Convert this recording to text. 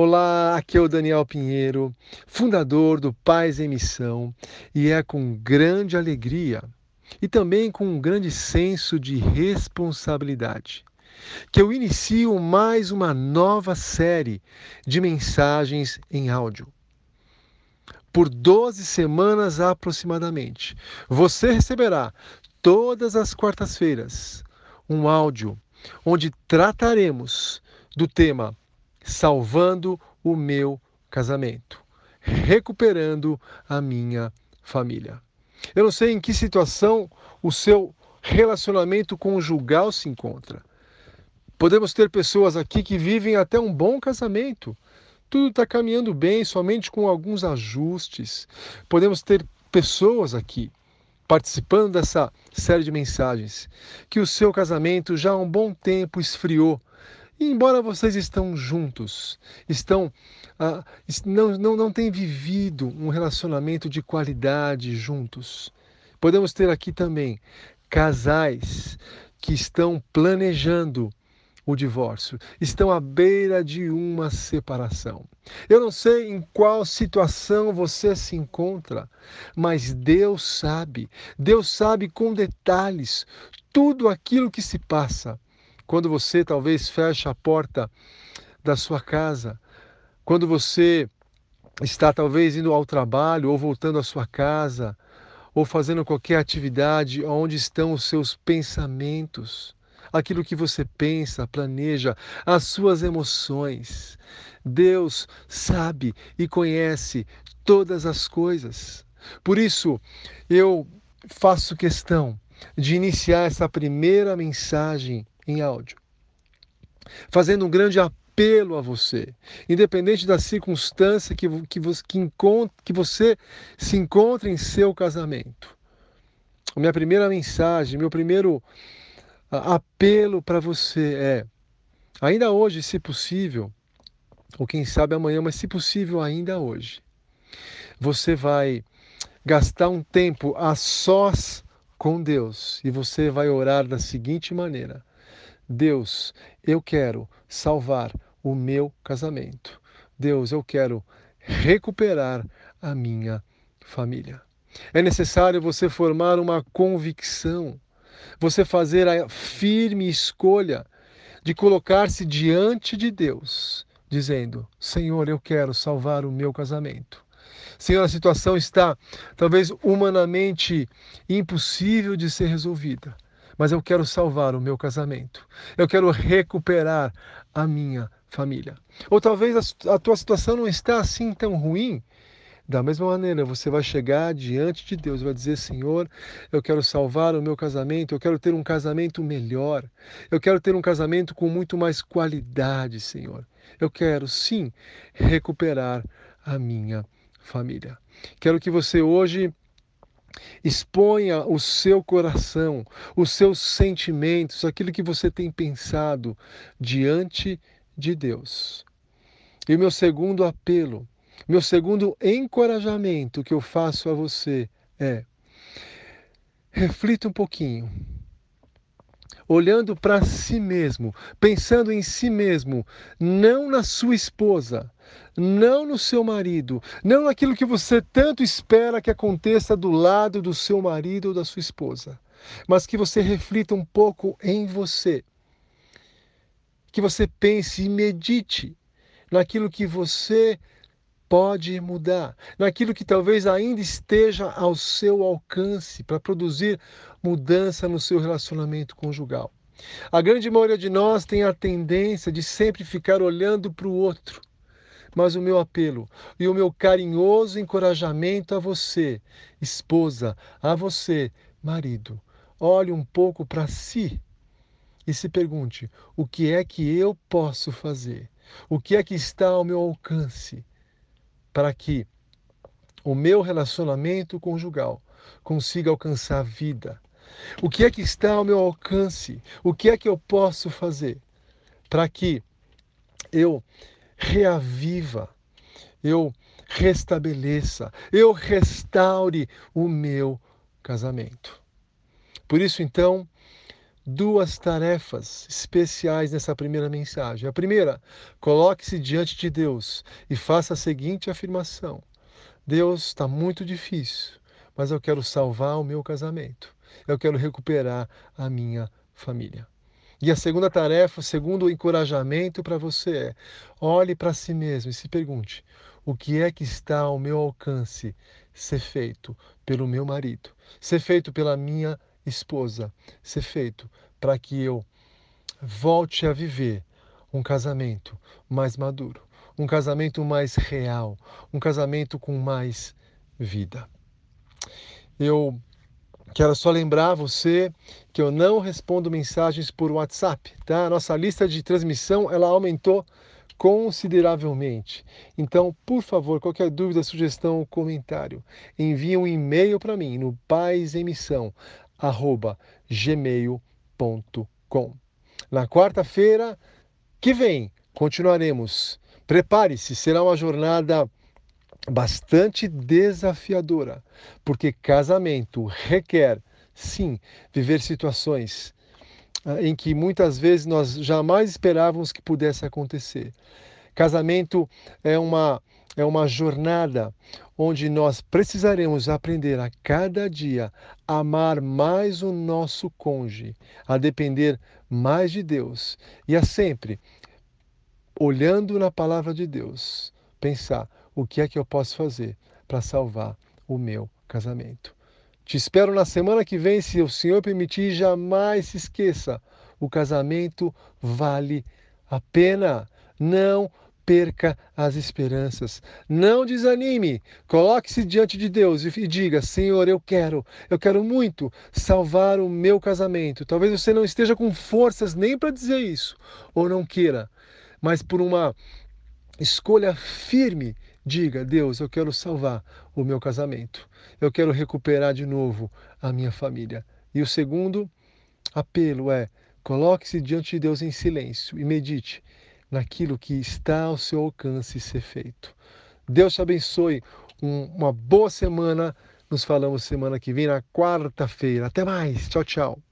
Olá, aqui é o Daniel Pinheiro, fundador do Paz em Missão, e é com grande alegria e também com um grande senso de responsabilidade que eu inicio mais uma nova série de mensagens em áudio. Por 12 semanas aproximadamente, você receberá todas as quartas-feiras um áudio onde trataremos do tema salvando o meu casamento, recuperando a minha família. Eu não sei em que situação o seu relacionamento conjugal se encontra. Podemos ter pessoas aqui que vivem até um bom casamento. Tudo está caminhando bem, somente com alguns ajustes. Podemos ter pessoas aqui participando dessa série de mensagens que o seu casamento já há um bom tempo esfriou e embora vocês estão juntos, estão ah, não, não, não têm vivido um relacionamento de qualidade juntos, podemos ter aqui também casais que estão planejando o divórcio, estão à beira de uma separação. Eu não sei em qual situação você se encontra, mas Deus sabe, Deus sabe com detalhes tudo aquilo que se passa quando você talvez fecha a porta da sua casa, quando você está talvez indo ao trabalho ou voltando à sua casa, ou fazendo qualquer atividade onde estão os seus pensamentos, aquilo que você pensa, planeja, as suas emoções. Deus sabe e conhece todas as coisas. Por isso, eu faço questão de iniciar essa primeira mensagem em áudio, fazendo um grande apelo a você, independente da circunstância que, que, que, que você se encontre em seu casamento. A minha primeira mensagem, meu primeiro apelo para você é: ainda hoje, se possível, ou quem sabe amanhã, mas se possível, ainda hoje, você vai gastar um tempo a sós com Deus e você vai orar da seguinte maneira: Deus, eu quero salvar o meu casamento. Deus, eu quero recuperar a minha família. É necessário você formar uma convicção, você fazer a firme escolha de colocar-se diante de Deus, dizendo: Senhor, eu quero salvar o meu casamento. Senhor, a situação está talvez humanamente impossível de ser resolvida mas eu quero salvar o meu casamento. Eu quero recuperar a minha família. Ou talvez a, tua situação não está assim tão ruim. Da mesma maneira, você vai chegar diante de Deus vai dizer: Senhor, eu quero salvar o meu casamento, eu quero ter um casamento melhor, eu quero ter um casamento com muito mais qualidade, Senhor. Eu quero sim recuperar a minha família. Quero que você hoje Exponha o seu coração, os seus sentimentos, aquilo que você tem pensado diante de Deus. E o meu segundo apelo, meu segundo encorajamento que eu faço a você é: reflita um pouquinho olhando para si mesmo, pensando em si mesmo, não na sua esposa, não no seu marido, não naquilo que você tanto espera que aconteça do lado do seu marido ou da sua esposa, mas que você reflita um pouco em você. Que você pense e medite naquilo que você pode mudar, naquilo que talvez ainda esteja ao seu alcance para produzir mudança no seu relacionamento conjugal. A grande maioria de nós tem a tendência de sempre ficar olhando para o outro. Mas o meu apelo e o meu carinhoso encorajamento a você, esposa, a você, marido, olhe um pouco para si e se pergunte: o que é que eu posso fazer? O que é que está ao meu alcance para que o meu relacionamento conjugal consiga alcançar vida. O que é que está ao meu alcance? O que é que eu posso fazer para que eu reaviva, eu restabeleça, eu restaure o meu casamento? Por isso, então, duas tarefas especiais nessa primeira mensagem. A primeira, coloque-se diante de Deus e faça a seguinte afirmação: Deus está muito difícil, mas eu quero salvar o meu casamento. Eu quero recuperar a minha família. E a segunda tarefa, o segundo encorajamento para você é: olhe para si mesmo e se pergunte: o que é que está ao meu alcance ser feito pelo meu marido, ser feito pela minha esposa, ser feito para que eu volte a viver um casamento mais maduro, um casamento mais real, um casamento com mais vida. Eu Quero só lembrar você que eu não respondo mensagens por WhatsApp, tá? A nossa lista de transmissão ela aumentou consideravelmente. Então, por favor, qualquer dúvida, sugestão ou comentário, envie um e-mail para mim no paisemissão@gmail.com. Na quarta-feira que vem, continuaremos. Prepare-se, será uma jornada bastante desafiadora, porque casamento requer, sim, viver situações ah, em que muitas vezes nós jamais esperávamos que pudesse acontecer. Casamento é uma é uma jornada onde nós precisaremos aprender a cada dia a amar mais o nosso cônjuge, a depender mais de Deus e a sempre olhando na palavra de Deus, pensar o que é que eu posso fazer para salvar o meu casamento. Te espero na semana que vem, se o Senhor permitir, jamais se esqueça: o casamento vale a pena. Não perca as esperanças. Não desanime. Coloque-se diante de Deus e diga: Senhor, eu quero, eu quero muito salvar o meu casamento. Talvez você não esteja com forças nem para dizer isso, ou não queira, mas por uma escolha firme Diga, Deus, eu quero salvar o meu casamento. Eu quero recuperar de novo a minha família. E o segundo apelo é: coloque-se diante de Deus em silêncio e medite naquilo que está ao seu alcance ser feito. Deus te abençoe. Um, uma boa semana. Nos falamos semana que vem, na quarta-feira. Até mais. Tchau, tchau.